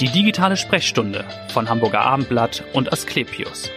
Die digitale Sprechstunde von Hamburger Abendblatt und Asklepios.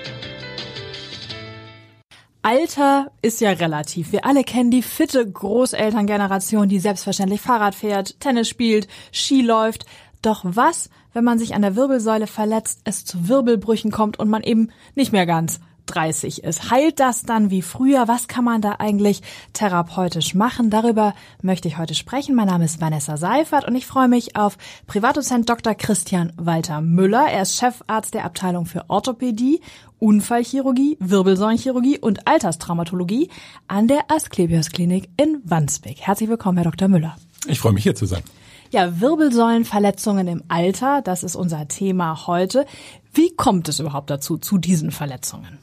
Alter ist ja relativ. Wir alle kennen die fitte Großelterngeneration, die selbstverständlich Fahrrad fährt, Tennis spielt, Ski läuft. Doch was, wenn man sich an der Wirbelsäule verletzt, es zu Wirbelbrüchen kommt und man eben nicht mehr ganz 30 ist. Heilt das dann wie früher? Was kann man da eigentlich therapeutisch machen? Darüber möchte ich heute sprechen. Mein Name ist Vanessa Seifert und ich freue mich auf Privatdozent Dr. Christian Walter Müller. Er ist Chefarzt der Abteilung für Orthopädie, Unfallchirurgie, Wirbelsäulenchirurgie und Alterstraumatologie an der Asklepios Klinik in Wandsbek. Herzlich willkommen, Herr Dr. Müller. Ich freue mich hier zu sein. Ja, Wirbelsäulenverletzungen im Alter, das ist unser Thema heute. Wie kommt es überhaupt dazu, zu diesen Verletzungen?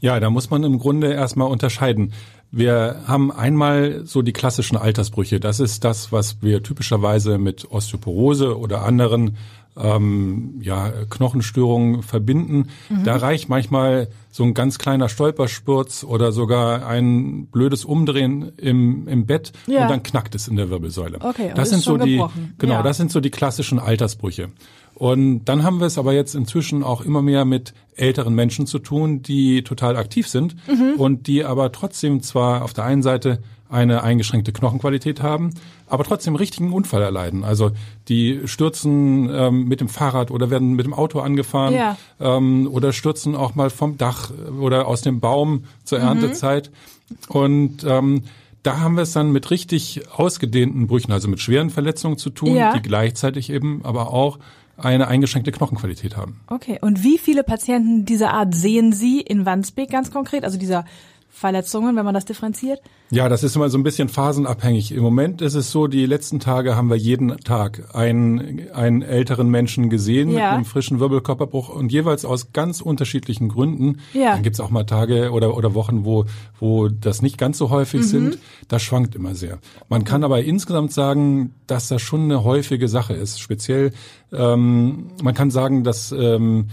Ja, da muss man im Grunde erstmal unterscheiden. Wir haben einmal so die klassischen Altersbrüche. Das ist das, was wir typischerweise mit Osteoporose oder anderen ähm, ja, Knochenstörungen verbinden. Mhm. Da reicht manchmal so ein ganz kleiner Stolpersturz oder sogar ein blödes Umdrehen im, im Bett ja. und dann knackt es in der Wirbelsäule. Okay, das sind so die gebrochen. genau, ja. das sind so die klassischen Altersbrüche. Und dann haben wir es aber jetzt inzwischen auch immer mehr mit älteren Menschen zu tun, die total aktiv sind mhm. und die aber trotzdem zwar auf der einen Seite eine eingeschränkte Knochenqualität haben, aber trotzdem richtigen Unfall erleiden. Also die stürzen ähm, mit dem Fahrrad oder werden mit dem Auto angefahren ja. ähm, oder stürzen auch mal vom Dach oder aus dem Baum zur Erntezeit. Und ähm, da haben wir es dann mit richtig ausgedehnten Brüchen, also mit schweren Verletzungen zu tun, Ja. die gleichzeitig eben aber auch eine eingeschränkte Knochenqualität haben. Okay, und wie viele Patienten dieser Art sehen Sie in Wandsbek ganz konkret, also dieser Verletzungen, wenn man das differenziert? Ja, das ist immer so ein bisschen phasenabhängig. Im Moment ist es so, die letzten Tage haben wir jeden Tag einen, einen älteren Menschen gesehen mit Ja. einem frischen Wirbelkörperbruch und jeweils aus ganz unterschiedlichen Gründen. Ja. Dann gibt's auch mal Tage oder, oder Wochen, wo, wo das nicht ganz so häufig Mhm. sind. Das schwankt immer sehr. Man kann aber insgesamt sagen, dass das schon eine häufige Sache ist. Speziell, ähm, man kann sagen, dass ähm,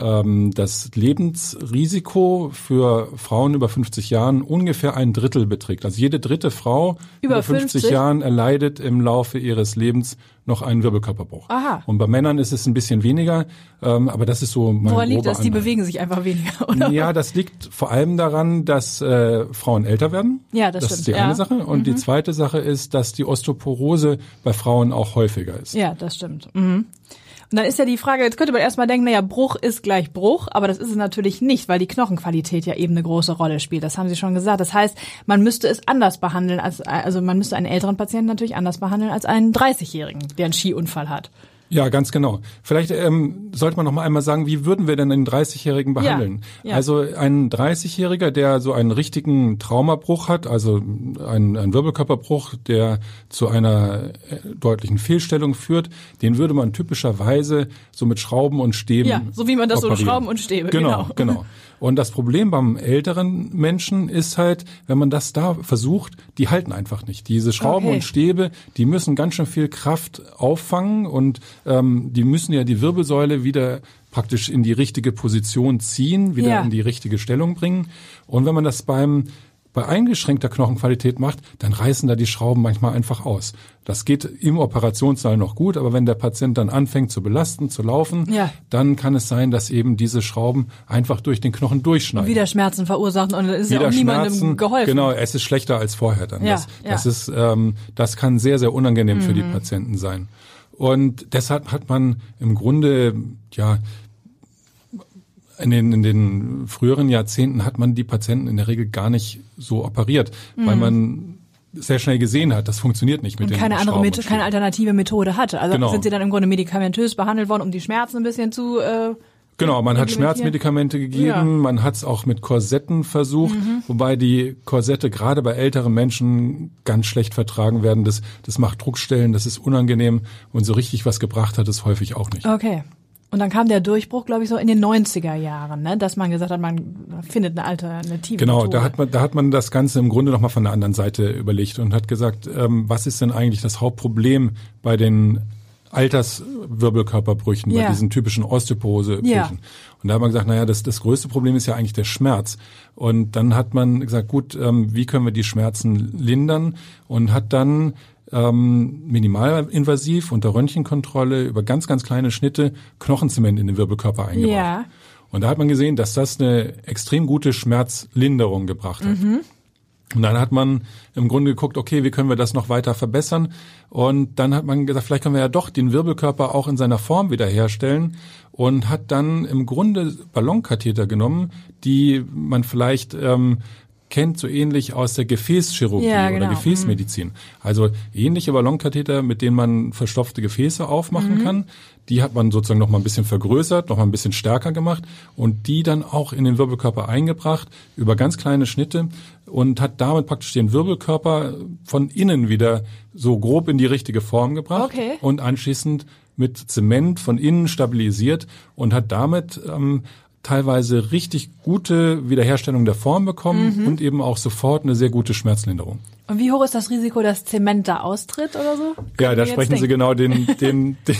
ähm, das Lebensrisiko für Frauen über 50 Jahren ungefähr ein Drittel beträgt. Also jede dritte Frau Über 50, 50? Jahren erleidet im Laufe ihres Lebens noch einen Wirbelkörperbruch. Aha. Und bei Männern ist es ein bisschen weniger, ähm, aber das ist so mein Woran liegt das? Die bewegen sich einfach weniger, oder? Ja, das liegt vor allem daran, dass äh, Frauen älter werden. Ja, das Das stimmt, ist die ja. Mhm. eine Sache. Und die zweite Sache ist, dass die Osteoporose bei Frauen auch häufiger ist. Ja, das stimmt. Mhm. Und dann ist ja die Frage, jetzt könnte man erstmal denken, naja, Bruch ist gleich Bruch, aber das ist es natürlich nicht, weil die Knochenqualität ja eben eine große Rolle spielt. Das haben Sie schon gesagt. Das heißt, man müsste es anders behandeln als, also man müsste einen älteren Patienten natürlich anders behandeln als einen 30-Jährigen, der einen Skiunfall hat. Ja, ganz genau. Vielleicht ähm, sollte man noch mal einmal sagen, wie würden wir denn einen 30-Jährigen behandeln? ja. Also ein 30-Jähriger, der so einen richtigen Traumabruch hat, also ein, ein Wirbelkörperbruch, der zu einer äh, deutlichen Fehlstellung führt, den würde man typischerweise so mit Schrauben und Stäben Ja, so wie man das so operieren. Schrauben und Stäbe, Genau, genau. genau. Und das Problem beim älteren Menschen ist halt, wenn man das da versucht, die halten einfach nicht. Diese Schrauben Okay. und Stäbe, die müssen ganz schön viel Kraft auffangen und ähm, die müssen ja die Wirbelsäule wieder praktisch in die richtige Position ziehen, wieder Ja. in die richtige Stellung bringen. Und wenn man das beim bei eingeschränkter Knochenqualität macht, dann reißen da die Schrauben manchmal einfach aus. Das geht im Operationssaal noch gut, aber wenn der Patient dann anfängt zu belasten, zu laufen, Ja. dann kann es sein, dass eben diese Schrauben einfach durch den Knochen durchschneiden. Wieder Schmerzen verursachen und es ist ja Wieder auch niemandem Schmerzen, geholfen. Genau, es ist schlechter als vorher dann. Ja, das, ja. das ist, ähm, das kann sehr, sehr unangenehm für die Mhm. Patienten sein. Und deshalb hat man im Grunde, ja, in den, in den früheren Jahrzehnten hat man die Patienten in der Regel gar nicht so operiert, weil man sehr schnell gesehen hat, das funktioniert nicht mit Mhm. und keine andere Methode, keine alternative Methode hatte. Also Genau. sind sie dann im Grunde medikamentös behandelt worden, um die Schmerzen ein bisschen zu äh, Genau, man hat? Schmerzmedikamente gegeben, Ja. Mhm. man hat es auch mit Korsetten versucht, wobei die Korsette gerade bei älteren Menschen ganz schlecht vertragen werden. Das, das macht Druckstellen, das ist unangenehm und so richtig was gebracht hat es häufig auch nicht. Okay. Und dann kam der Durchbruch, glaube ich, so in den 90er Jahren, ne? dass man gesagt hat, man findet eine Alternative. Genau, Methode. da hat man, da hat man das Ganze im Grunde nochmal von der anderen Seite überlegt und hat gesagt, ähm, was ist denn eigentlich das Hauptproblem bei den Alterswirbelkörperbrüchen, Ja. bei diesen typischen Osteoporosebrüchen. Ja. Und da hat man gesagt, naja, das, das größte Problem ist ja eigentlich der Schmerz. Und dann hat man gesagt, gut, ähm, wie können wir die Schmerzen lindern? Und hat dann ähm, minimalinvasiv unter Röntgenkontrolle über ganz, ganz kleine Schnitte Knochenzement in den Wirbelkörper eingebracht. Ja. Und da hat man gesehen, dass das eine extrem gute Schmerzlinderung gebracht hat. Und dann hat man im Grunde geguckt, okay, wie können wir das noch weiter verbessern? Und dann hat man gesagt, vielleicht können wir ja doch den Wirbelkörper auch in seiner Form wiederherstellen und hat dann im Grunde Ballonkatheter genommen, die man vielleicht ähm, kennt, so ähnlich aus der Gefäßchirurgie Ja, genau. oder Gefäßmedizin. Also ähnliche Ballonkatheter, mit denen man verstopfte Gefäße aufmachen kann. Die hat man sozusagen noch mal ein bisschen vergrößert, noch mal ein bisschen stärker gemacht und die dann auch in den Wirbelkörper eingebracht über ganz kleine Schnitte und hat damit praktisch den Wirbelkörper von innen wieder so grob in die richtige Form gebracht Okay. und anschließend mit Zement von innen stabilisiert und hat damit ähm, teilweise richtig gute Wiederherstellung der Form bekommen und eben auch sofort eine sehr gute Schmerzlinderung. Und wie hoch ist das Risiko, dass Zement da austritt oder so? Ja, Können da wir jetzt sprechen Sie denken. genau den, den, den,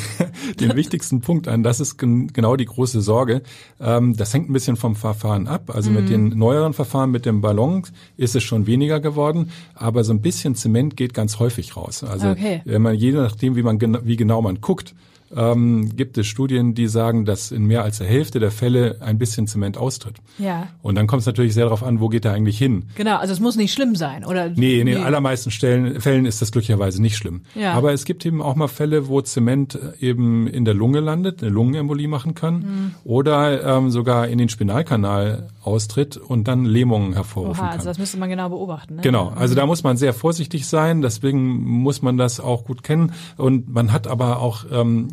den wichtigsten Punkt an. Das ist gen, genau die große Sorge. Ähm, das hängt ein bisschen vom Verfahren ab. Also mit den neueren Verfahren, mit dem Ballon ist es schon weniger geworden, aber so ein bisschen Zement geht ganz häufig raus. Also Okay. wenn man je nachdem, wie man gena- wie genau man guckt, ähm, gibt es Studien, die sagen, dass in mehr als der Hälfte der Fälle ein bisschen Zement austritt. Ja. Und dann kommt es natürlich sehr darauf an, wo geht er eigentlich hin. Genau, also es muss nicht schlimm sein, oder? Nee, in den allermeisten Stellen, Fällen ist das glücklicherweise nicht schlimm. Ja. Aber es gibt eben auch mal Fälle, wo Zement äh, eben in der Lunge landet, eine Lungenembolie machen kann Mhm. oder ähm, sogar in den Spinalkanal austritt und dann Lähmungen hervorrufen Oha, kann. also das müsste man genau beobachten. Ne? Genau, also da muss man sehr vorsichtig sein, deswegen muss man das auch gut kennen. Und man hat aber auch ähm,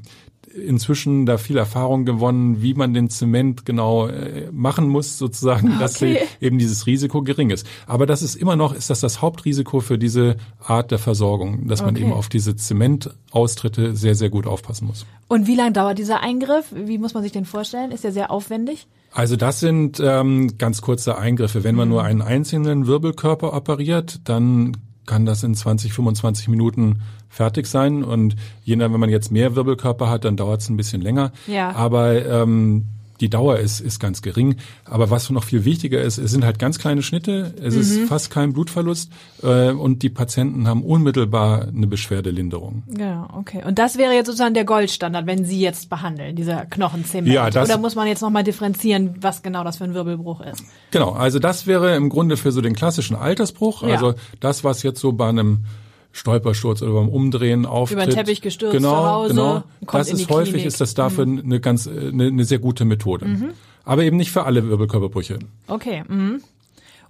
inzwischen da viel Erfahrung gewonnen, wie man den Zement genau äh, machen muss, sozusagen, dass Okay. die, eben dieses Risiko gering ist. Aber das ist immer noch, ist das das Hauptrisiko für diese Art der Versorgung, dass man Okay. eben auf diese Zementaustritte sehr, sehr gut aufpassen muss. Und wie lange dauert dieser Eingriff? Wie muss man sich den vorstellen? Ist der sehr aufwendig? Also das sind ähm, ganz kurze Eingriffe. Wenn man nur einen einzelnen Wirbelkörper operiert, dann kann das in 20, 25 Minuten fertig sein. Und je nach, wenn man jetzt mehr Wirbelkörper hat, dann dauert es ein bisschen länger. Ja. Aber ähm, die Dauer ist, ist ganz gering. Aber was noch viel wichtiger ist, es sind halt ganz kleine Schnitte, es ist fast kein Blutverlust äh, und die Patienten haben unmittelbar eine Beschwerdelinderung. Ja, okay. Und das wäre jetzt sozusagen der Goldstandard, wenn Sie jetzt behandeln, dieser Knochenzement. Ja, das- Oder muss man jetzt nochmal differenzieren, was genau das für ein Wirbelbruch ist? Genau, also das wäre im Grunde für so den klassischen Altersbruch, Ja. also das, was jetzt so bei einem Stolpersturz oder beim Umdrehen auftritt. Über den Teppich gestürzt genau, zu Hause, Genau, das ist häufig, Klinik. Mhm. ist das dafür eine ganz, äh, eine, eine sehr gute Methode. Aber eben nicht für alle Wirbelkörperbrüche. Okay. Mhm.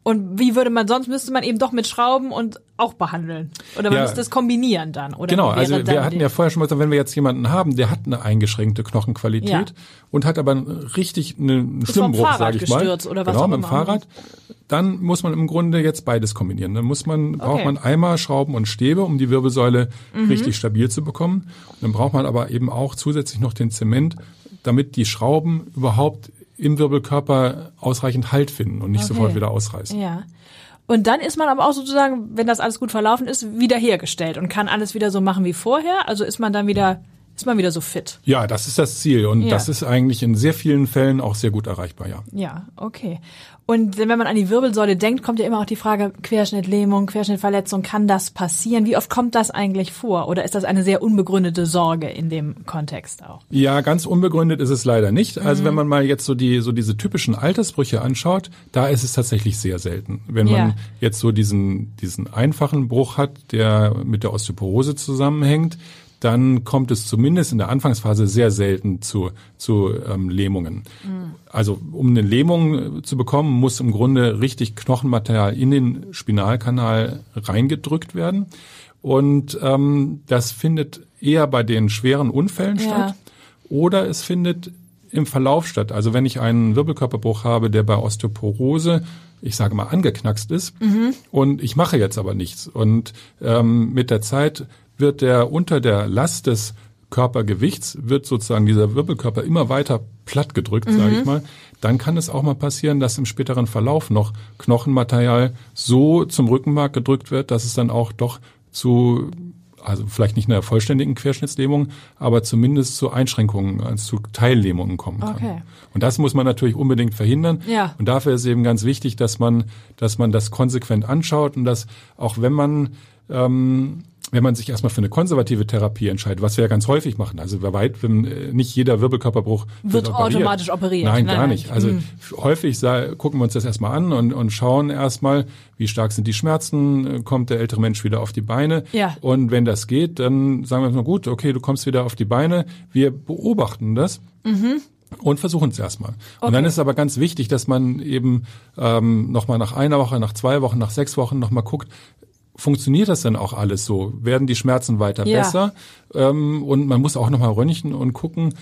Und wie würde man sonst müsste man eben doch mit Schrauben und auch behandeln oder man Ja. müsste es kombinieren dann oder Genau, also wir hatten ja vorher schon mal gesagt, wenn wir jetzt jemanden haben, der hat eine eingeschränkte Knochenqualität Ja. und hat aber einen richtig einen Stimmbruch, Fahrrad sage ich mal. gestürzt oder was genau, auch mit dem immer. Fahrrad. Dann muss man im Grunde jetzt beides kombinieren. Dann muss man, braucht Okay. man einmal Schrauben und Stäbe, um die Wirbelsäule Mhm. richtig stabil zu bekommen. Dann braucht man aber eben auch zusätzlich noch den Zement, damit die Schrauben überhaupt im Wirbelkörper ausreichend Halt finden und nicht Okay. sofort wieder ausreißen. Ja. Und dann ist man aber auch sozusagen, wenn das alles gut verlaufen ist, wiederhergestellt und kann alles wieder so machen wie vorher. Also ist man dann wieder, ist man wieder so fit. Ja, das ist das Ziel und Ja. das ist eigentlich in sehr vielen Fällen auch sehr gut erreichbar, ja. Ja, okay. Und wenn man an die Wirbelsäule denkt, kommt ja immer auch die Frage Querschnittlähmung, Querschnittverletzung, kann das passieren? Wie oft kommt das eigentlich vor? Oder ist das eine sehr unbegründete Sorge in dem Kontext auch? Ja, ganz unbegründet ist es leider nicht. Also Mhm. wenn man mal jetzt so die so diese typischen Altersbrüche anschaut, da ist es tatsächlich sehr selten. Wenn Ja. man jetzt so diesen diesen einfachen Bruch hat, der mit der Osteoporose zusammenhängt, dann kommt es zumindest in der Anfangsphase sehr selten zu zu ähm, Lähmungen. Also um eine Lähmung äh, zu bekommen, muss im Grunde richtig Knochenmaterial in den Spinalkanal reingedrückt werden. Und ähm, das findet eher bei den schweren Unfällen Ja. statt oder es findet im Verlauf statt. Also wenn ich einen Wirbelkörperbruch habe, der bei Osteoporose, ich sage mal, angeknackst ist und ich mache jetzt aber nichts und ähm, mit der Zeit wird der unter der Last des Körpergewichts wird sozusagen dieser Wirbelkörper immer weiter platt gedrückt, sage ich mal, dann kann es auch mal passieren, dass im späteren Verlauf noch Knochenmaterial so zum Rückenmark gedrückt wird, dass es dann auch doch zu also vielleicht nicht einer vollständigen Querschnittslähmung, aber zumindest zu Einschränkungen, also zu Teillähmungen kommen kann. Okay. Und das muss man natürlich unbedingt verhindern. Ja. Und dafür ist eben ganz wichtig, dass man, dass man das konsequent anschaut und dass auch wenn man ähm, wenn man sich erstmal für eine konservative Therapie entscheidet, was wir ja ganz häufig machen, also bei weitem äh, nicht jeder Wirbelkörperbruch wird, wird operiert. automatisch operiert. Nein, nein gar nicht. Also mhm. häufig gucken wir uns das erstmal an und, und schauen erstmal, wie stark sind die Schmerzen, kommt der ältere Mensch wieder auf die Beine. Ja. Und wenn das geht, dann sagen wir mal gut, okay, du kommst wieder auf die Beine. Wir beobachten das. Mhm und versuchen es erstmal. Okay. Und dann ist es aber ganz wichtig, dass man eben ähm, nochmal nach einer Woche, nach zwei Wochen, nach sechs Wochen nochmal guckt, funktioniert das denn auch alles so? Werden die Schmerzen weiter ja. besser? Ähm, und man muss auch nochmal röntgen und gucken,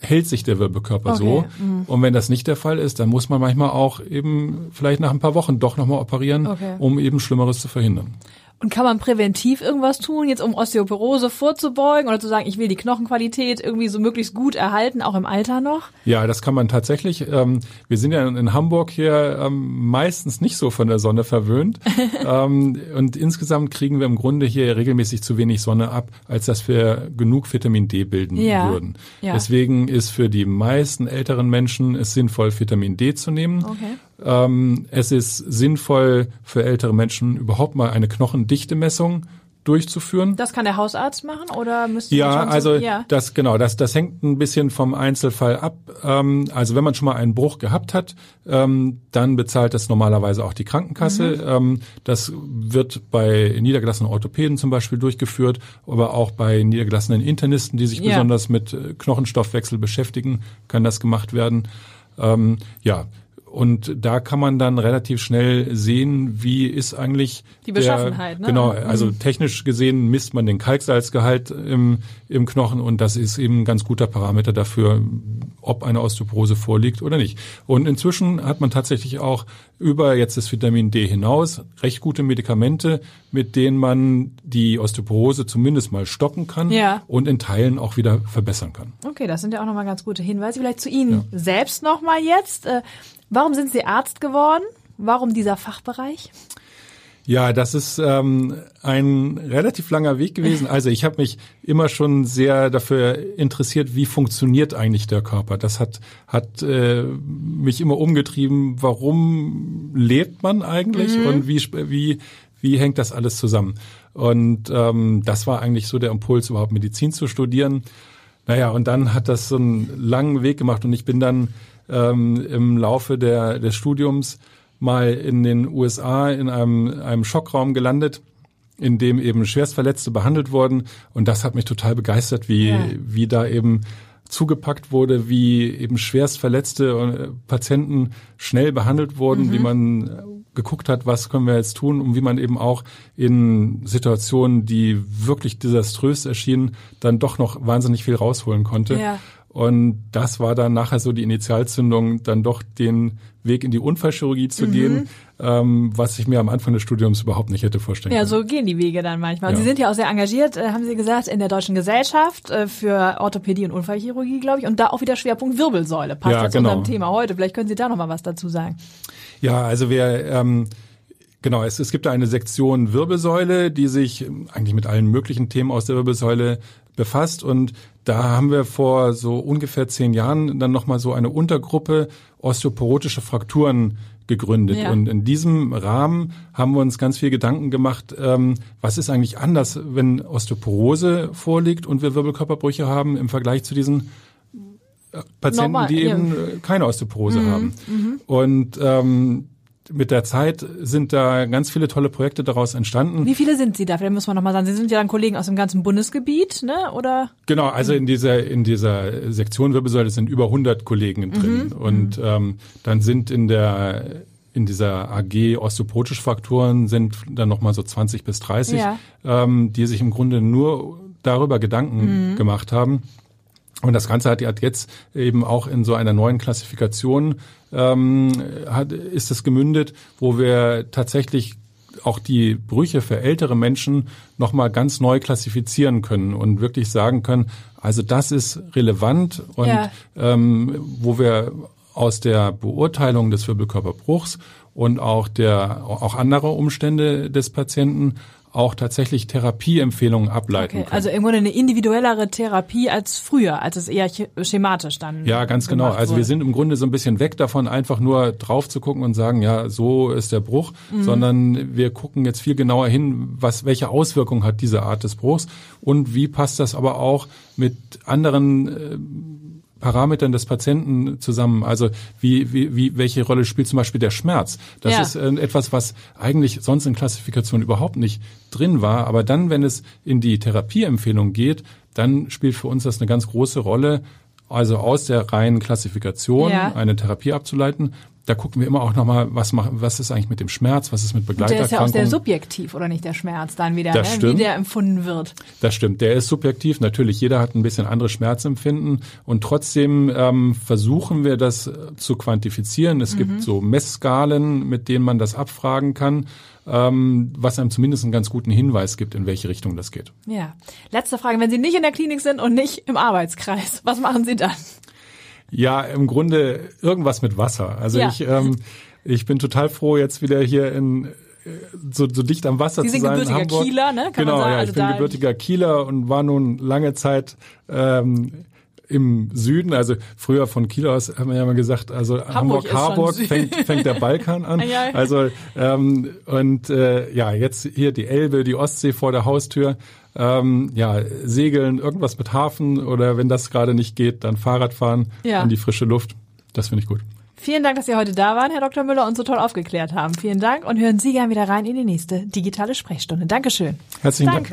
hält sich der Wirbelkörper okay. so? Mhm. Und wenn das nicht der Fall ist, dann muss man manchmal auch eben vielleicht nach ein paar Wochen doch nochmal operieren, okay. um eben Schlimmeres zu verhindern. Und kann man präventiv irgendwas tun, jetzt um Osteoporose vorzubeugen oder zu sagen, ich will die Knochenqualität irgendwie so möglichst gut erhalten, auch im Alter noch? Ja, das kann man tatsächlich. Ähm, wir sind ja in Hamburg hier ähm, meistens nicht so von der Sonne verwöhnt. ähm, und insgesamt kriegen wir im Grunde hier regelmäßig zu wenig Sonne ab, als dass wir genug Vitamin D bilden ja. würden. Ja. Deswegen ist für die meisten älteren Menschen es sinnvoll, Vitamin D zu nehmen. Okay. Ähm, es ist sinnvoll für ältere Menschen überhaupt mal eine Knochendichte-Messung durchzuführen. Das kann der Hausarzt machen oder müsste ja, also ja. das genau, das das hängt ein bisschen vom Einzelfall ab. Ähm, also wenn man schon mal einen Bruch gehabt hat, ähm, dann bezahlt das normalerweise auch die Krankenkasse. Mhm. Ähm, das wird bei niedergelassenen Orthopäden zum Beispiel durchgeführt, aber auch bei niedergelassenen Internisten, die sich ja. besonders mit äh, Knochenstoffwechsel beschäftigen, kann das gemacht werden. Ähm, ja, und da kann man dann relativ schnell sehen, wie ist eigentlich die Beschaffenheit. Der, ne? Genau, also mhm. technisch gesehen misst man den Kalksalzgehalt im, im Knochen und das ist eben ein ganz guter Parameter dafür, ob eine Osteoporose vorliegt oder nicht. Und inzwischen hat man tatsächlich auch über jetzt das Vitamin D hinaus recht gute Medikamente, mit denen man die Osteoporose zumindest mal stoppen kann ja. und in Teilen auch wieder verbessern kann. Okay, das sind ja auch nochmal ganz gute Hinweise. Vielleicht zu Ihnen ja. selbst nochmal jetzt. Äh, Warum sind Sie Arzt geworden? Warum dieser Fachbereich? Ja, das ist ähm, ein relativ langer Weg gewesen. Also ich habe mich immer schon sehr dafür interessiert, wie funktioniert eigentlich der Körper. Das hat hat äh, mich immer umgetrieben. Warum lebt man eigentlich mhm. und wie wie wie hängt das alles zusammen? Und ähm, das war eigentlich so der Impuls, überhaupt Medizin zu studieren. Naja, und dann hat das so einen langen Weg gemacht und ich bin dann ähm, im Laufe der, des Studiums mal in den USA in einem, einem Schockraum gelandet, in dem eben Schwerstverletzte behandelt wurden. Und das hat mich total begeistert, wie, ja. wie da eben zugepackt wurde, wie eben schwerstverletzte äh, Patienten schnell behandelt wurden, mhm. wie man geguckt hat, was können wir jetzt tun und wie man eben auch in Situationen, die wirklich desaströs erschienen, dann doch noch wahnsinnig viel rausholen konnte. Ja. Und das war dann nachher so die Initialzündung, dann doch den Weg in die Unfallchirurgie zu mhm. gehen, ähm, was ich mir am Anfang des Studiums überhaupt nicht hätte vorstellen können. Ja, so gehen die Wege dann manchmal. Ja. Sie sind ja auch sehr engagiert, äh, haben Sie gesagt, in der Deutschen Gesellschaft äh, für Orthopädie und Unfallchirurgie, glaube ich, und da auch wieder Schwerpunkt Wirbelsäule. Passt ja, jetzt genau. unserem Thema heute. Vielleicht können Sie da noch mal was dazu sagen. Ja, also wir ähm, Genau, es, es gibt da eine Sektion Wirbelsäule, die sich eigentlich mit allen möglichen Themen aus der Wirbelsäule befasst und da haben wir vor so ungefähr zehn Jahren dann nochmal so eine Untergruppe osteoporotische Frakturen gegründet. Ja. Und in diesem Rahmen haben wir uns ganz viel Gedanken gemacht, ähm, was ist eigentlich anders, wenn Osteoporose vorliegt und wir Wirbelkörperbrüche haben im Vergleich zu diesen äh, Patienten, Normal, die eben ja. keine Osteoporose mhm, haben. Mhm. Und ähm, mit der Zeit sind da ganz viele tolle Projekte daraus entstanden. Wie viele sind Sie da? Vielleicht muss man nochmal sagen, Sie sind ja dann Kollegen aus dem ganzen Bundesgebiet, ne? Oder? Genau, also in dieser in dieser Sektion Wirbelsäule sind über 100 Kollegen drin mhm. und mhm. ähm, dann sind in der in dieser AG osteoporotische Faktoren sind dann nochmal so 20 bis 30, ja. ähm, die sich im Grunde nur darüber Gedanken mhm. gemacht haben. Und das Ganze hat jetzt eben auch in so einer neuen Klassifikation ähm, hat, ist es gemündet, wo wir tatsächlich auch die Brüche für ältere Menschen nochmal ganz neu klassifizieren können und wirklich sagen können, also das ist relevant und ja. ähm, wo wir aus der Beurteilung des Wirbelkörperbruchs und auch der auch anderer Umstände des Patienten auch tatsächlich Therapieempfehlungen ableiten Okay, können. also irgendwo eine individuellere Therapie als früher, als es eher ch- schematisch dann. Ja, ganz genau. Also wir sind im Grunde so ein bisschen weg davon, einfach nur drauf zu gucken und sagen, ja, so ist der Bruch, Mhm. sondern wir gucken jetzt viel genauer hin, was, welche Auswirkungen hat diese Art des Bruchs und wie passt das aber auch mit anderen äh, Parametern des Patienten zusammen. Also wie, wie, wie welche Rolle spielt zum Beispiel der Schmerz? Das Ja. ist äh, etwas, was eigentlich sonst in Klassifikation überhaupt nicht drin war. Aber dann, wenn es in die Therapieempfehlung geht, dann spielt für uns das eine ganz große Rolle, also aus der reinen Klassifikation Ja. eine Therapie abzuleiten. Da gucken wir immer auch nochmal, was macht, was ist eigentlich mit dem Schmerz, was ist mit der ist ja auch sehr Begleiterkrankungen. subjektiv, oder nicht, der Schmerz dann wieder, Das ne? wie stimmt. der empfunden wird. Das stimmt, der ist subjektiv. Natürlich, jeder hat ein bisschen anderes Schmerzempfinden und trotzdem ähm, versuchen wir das äh, zu quantifizieren. Es gibt so Messskalen, mit denen man das abfragen kann, ähm, was einem zumindest einen ganz guten Hinweis gibt, in welche Richtung das geht. Ja. Letzte Frage, wenn Sie nicht in der Klinik sind und nicht im Arbeitskreis, was machen Sie dann? Ja, im Grunde irgendwas mit Wasser. Also Ja. ich, ähm, ich bin total froh, jetzt wieder hier in äh, so, so dicht am Wasser Sie zu sind sein. in gebürtiger Hamburg. Kieler, ne? Kann genau, ja, Also ich bin gebürtiger Kieler und war nun lange Zeit ähm, im Süden, also früher von Kiel aus haben wir ja mal gesagt, also Hamburg Harburg fängt, fängt der Balkan an. Also ähm, und äh, ja, jetzt hier die Elbe, die Ostsee vor der Haustür. Ähm, ja, segeln, irgendwas mit Hafen oder wenn das gerade nicht geht, dann Fahrradfahren Ja. in die frische Luft. Das finde ich gut. Vielen Dank, dass Sie heute da waren, Herr Dr. Müller, und so toll aufgeklärt haben. Vielen Dank und hören Sie gern wieder rein in die nächste digitale Sprechstunde. Dankeschön. Herzlichen Dank.